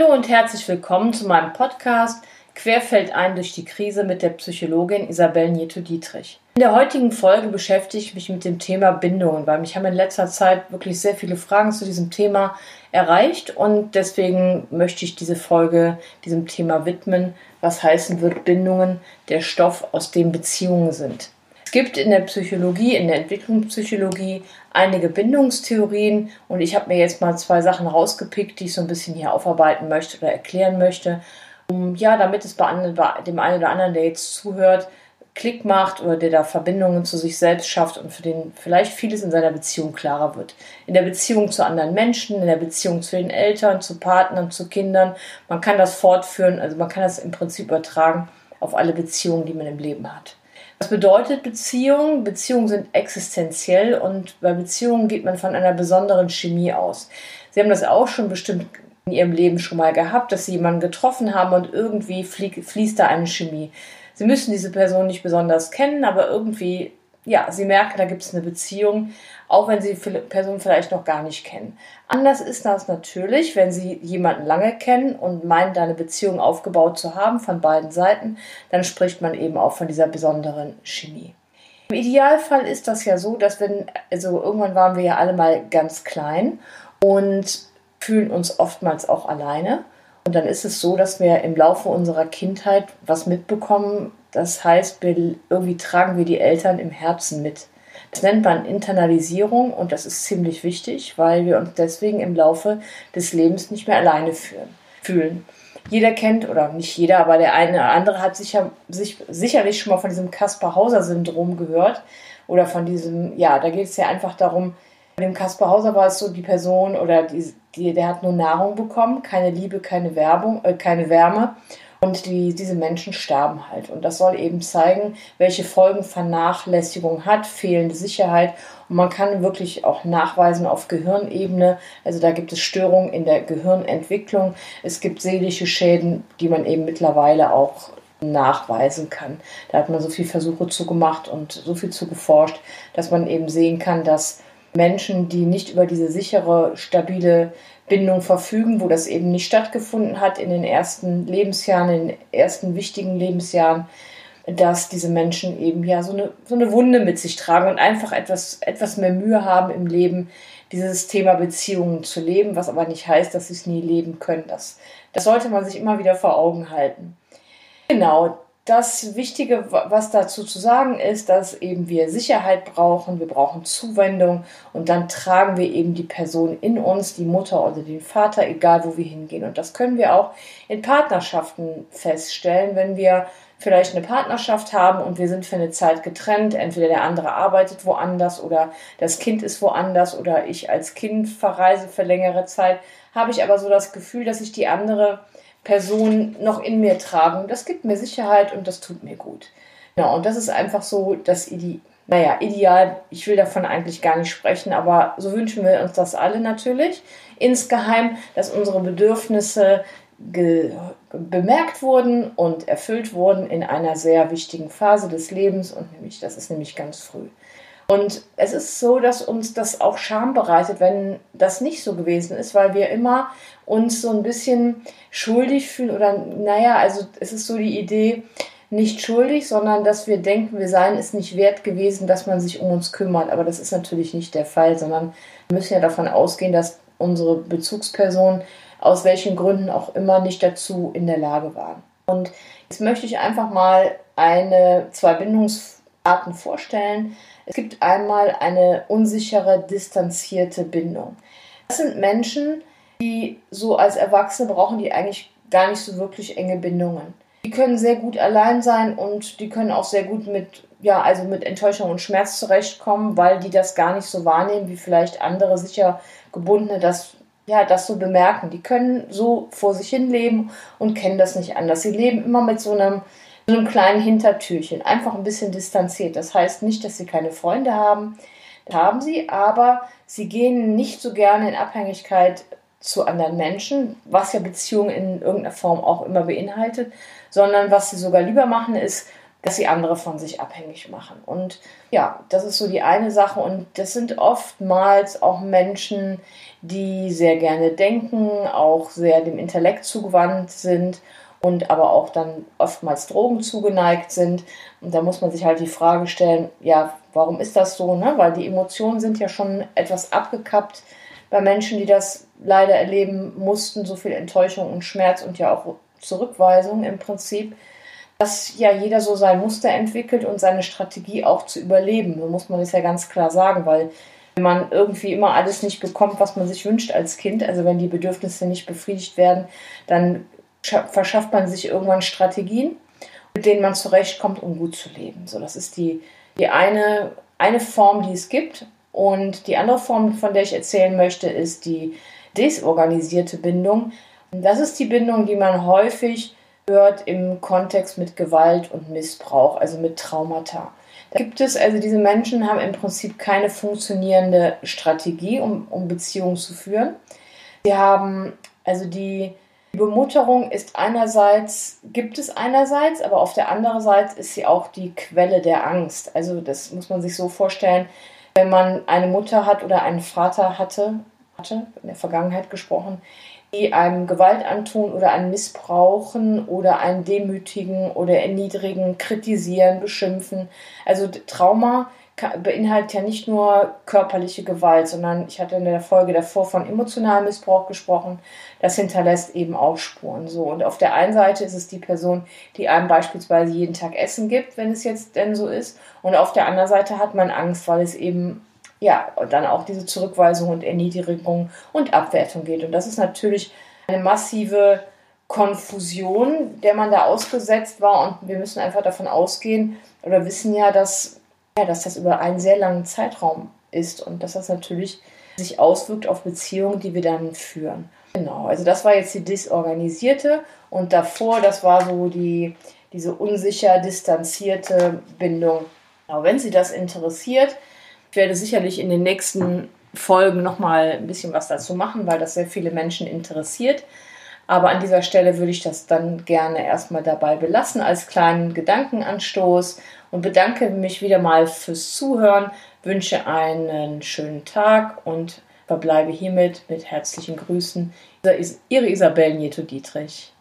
Hallo und herzlich willkommen zu meinem Podcast Querfeldein durch die Krise mit der Psychologin Isabel Nieto-Dietrich. In der heutigen Folge beschäftige ich mich mit dem Thema Bindungen, weil mich haben in letzter Zeit wirklich sehr viele Fragen zu diesem Thema erreicht und deswegen möchte ich diese Folge diesem Thema widmen, was heißen wird Bindungen, der Stoff, aus dem Beziehungen sind. Es gibt in der Psychologie, in der Entwicklungspsychologie einige Bindungstheorien und ich habe mir jetzt mal zwei Sachen rausgepickt, die ich so ein bisschen hier aufarbeiten möchte oder erklären möchte. Um, ja, damit es bei, dem einen oder anderen, der jetzt zuhört, Klick macht oder der da Verbindungen zu sich selbst schafft und für den vielleicht vieles in seiner Beziehung klarer wird. In der Beziehung zu anderen Menschen, in der Beziehung zu den Eltern, zu Partnern, zu Kindern. Man kann das fortführen, also man kann das im Prinzip übertragen auf alle Beziehungen, die man im Leben hat. Was bedeutet Beziehung? Beziehungen sind existenziell und bei Beziehungen geht man von einer besonderen Chemie aus. Sie haben das auch schon bestimmt in Ihrem Leben schon mal gehabt, dass Sie jemanden getroffen haben und irgendwie fließt da eine Chemie. Sie müssen diese Person nicht besonders kennen, aber irgendwie ja, sie merken, da gibt es eine Beziehung, auch wenn sie die Person vielleicht noch gar nicht kennen. Anders ist das natürlich, wenn sie jemanden lange kennen und meinen, da eine Beziehung aufgebaut zu haben von beiden Seiten, dann spricht man eben auch von dieser besonderen Chemie. Im Idealfall ist das ja so, dass wenn, also irgendwann waren wir ja alle mal ganz klein und fühlen uns oftmals auch alleine. Und dann ist es so, dass wir im Laufe unserer Kindheit was mitbekommen, das heißt, wir, irgendwie tragen wir die Eltern im Herzen mit. Das nennt man Internalisierung und das ist ziemlich wichtig, weil wir uns deswegen im Laufe des Lebens nicht mehr alleine fühlen. Jeder kennt, oder nicht jeder, aber der eine oder andere hat sicher, sich, sicherlich schon mal von diesem Kaspar-Hauser-Syndrom gehört. Oder von diesem, ja, da geht es ja einfach darum, bei dem Kaspar Hauser war es so, die Person oder die, die, der hat nur Nahrung bekommen, keine Liebe, keine Werbung, äh, keine Wärme. Und die, diese Menschen sterben halt. Und das soll eben zeigen, welche Folgen Vernachlässigung hat, fehlende Sicherheit. Und man kann wirklich auch nachweisen auf Gehirnebene. Also da gibt es Störungen in der Gehirnentwicklung. Es gibt seelische Schäden, die man eben mittlerweile auch nachweisen kann. Da hat man so viele Versuche zu gemacht und so viel zu geforscht, dass man eben sehen kann, dass Menschen, die nicht über diese sichere, stabile Bindung verfügen, wo das eben nicht stattgefunden hat in den ersten Lebensjahren, in den ersten wichtigen Lebensjahren, dass diese Menschen eben ja so eine, so eine Wunde mit sich tragen und einfach etwas, etwas mehr Mühe haben im Leben, dieses Thema Beziehungen zu leben, was aber nicht heißt, dass sie es nie leben können. Das, das sollte man sich immer wieder vor Augen halten. Genau, das Wichtige, was dazu zu sagen ist, dass eben wir Sicherheit brauchen, wir brauchen Zuwendung und dann tragen wir eben die Person in uns, die Mutter oder den Vater, egal wo wir hingehen. Und das können wir auch in Partnerschaften feststellen, wenn wir vielleicht eine Partnerschaft haben und wir sind für eine Zeit getrennt, entweder der andere arbeitet woanders oder das Kind ist woanders oder ich als Kind verreise für längere Zeit, habe ich aber so das Gefühl, dass ich die andere Person noch in mir tragen. Das gibt mir Sicherheit und das tut mir gut. Genau, und das ist einfach so das Ide naja, ideal. Ich will davon eigentlich gar nicht sprechen, aber so wünschen wir uns das alle natürlich. Insgeheim, dass unsere Bedürfnisse bemerkt wurden und erfüllt wurden in einer sehr wichtigen Phase des Lebens und nämlich, das ist nämlich ganz früh. Und es ist so, dass uns das auch Scham bereitet, wenn das nicht so gewesen ist, weil wir immer uns so ein bisschen schuldig fühlen oder naja, also es ist so die Idee, nicht schuldig, sondern dass wir denken, wir seien es nicht wert gewesen, dass man sich um uns kümmert. Aber das ist natürlich nicht der Fall, sondern wir müssen ja davon ausgehen, dass unsere Bezugspersonen aus welchen Gründen auch immer nicht dazu in der Lage waren. Und jetzt möchte ich einfach mal eine, zwei Bindungsarten vorstellen, es gibt einmal eine unsichere, distanzierte Bindung. Das sind Menschen, die so als Erwachsene brauchen, die eigentlich gar nicht so wirklich enge Bindungen. Die können sehr gut allein sein und die können auch sehr gut mit, ja, also mit Enttäuschung und Schmerz zurechtkommen, weil die das gar nicht so wahrnehmen, wie vielleicht andere sicher gebundene das, ja, das so bemerken. Die können so vor sich hin leben und kennen das nicht anders. Sie leben immer mit so einem so einem kleinen Hintertürchen, einfach ein bisschen distanziert. Das heißt nicht, dass sie keine Freunde haben, haben sie, aber sie gehen nicht so gerne in Abhängigkeit zu anderen Menschen, was ja Beziehungen in irgendeiner Form auch immer beinhaltet, sondern was sie sogar lieber machen, ist dass sie andere von sich abhängig machen. Und ja, das ist so die eine Sache. Und das sind oftmals auch Menschen, die sehr gerne denken, auch sehr dem Intellekt zugewandt sind und aber auch dann oftmals Drogen zugeneigt sind. Und da muss man sich halt die Frage stellen, ja, warum ist das so? Ne? Weil die Emotionen sind ja schon etwas abgekappt bei Menschen, die das leider erleben mussten, so viel Enttäuschung und Schmerz und ja auch Zurückweisung im Prinzip, dass ja jeder so sein Muster entwickelt und seine Strategie auch zu überleben. So muss man das ja ganz klar sagen, weil wenn man irgendwie immer alles nicht bekommt, was man sich wünscht als Kind, also wenn die Bedürfnisse nicht befriedigt werden, dann verschafft man sich irgendwann Strategien, mit denen man zurechtkommt, um gut zu leben. So, das ist die, die eine, eine Form, die es gibt. Und die andere Form, von der ich erzählen möchte, ist die desorganisierte Bindung. Das ist die Bindung, die man häufig hört im Kontext mit Gewalt und Missbrauch, also mit Traumata. Da gibt es, also diese Menschen haben im Prinzip keine funktionierende Strategie, um, um Beziehungen zu führen. Sie haben, also die Bemutterung ist einerseits, gibt es einerseits, aber auf der anderen Seite ist sie auch die Quelle der Angst. Also das muss man sich so vorstellen, wenn man eine Mutter hat oder einen Vater hatte, hatte in der Vergangenheit gesprochen, die einem Gewalt antun oder einen missbrauchen oder einen demütigen oder erniedrigen, kritisieren, beschimpfen. Also Trauma beinhaltet ja nicht nur körperliche Gewalt, sondern ich hatte in der Folge davor von emotionalem Missbrauch gesprochen. Das hinterlässt eben auch Spuren. So. Und auf der einen Seite ist es die Person, die einem beispielsweise jeden Tag Essen gibt, wenn es jetzt denn so ist. Und auf der anderen Seite hat man Angst, weil es eben ja dann auch diese Zurückweisung und Erniedrigung und Abwertung geht. Und das ist natürlich eine massive Konfusion, der man da ausgesetzt war. Und wir müssen einfach davon ausgehen oder wissen ja, dass ja, dass das über einen sehr langen Zeitraum ist und dass das natürlich sich auswirkt auf Beziehungen, die wir dann führen. Genau, also das war jetzt die disorganisierte und davor, das war so die, diese unsicher distanzierte Bindung. Genau, wenn Sie das interessiert, ich werde sicherlich in den nächsten Folgen nochmal ein bisschen was dazu machen, weil das sehr viele Menschen interessiert. Aber an dieser Stelle würde ich das dann gerne erstmal dabei belassen als kleinen Gedankenanstoß und bedanke mich wieder mal fürs Zuhören, wünsche einen schönen Tag und verbleibe hiermit mit herzlichen Grüßen. Ihre Isabel Nieto-Dietrich.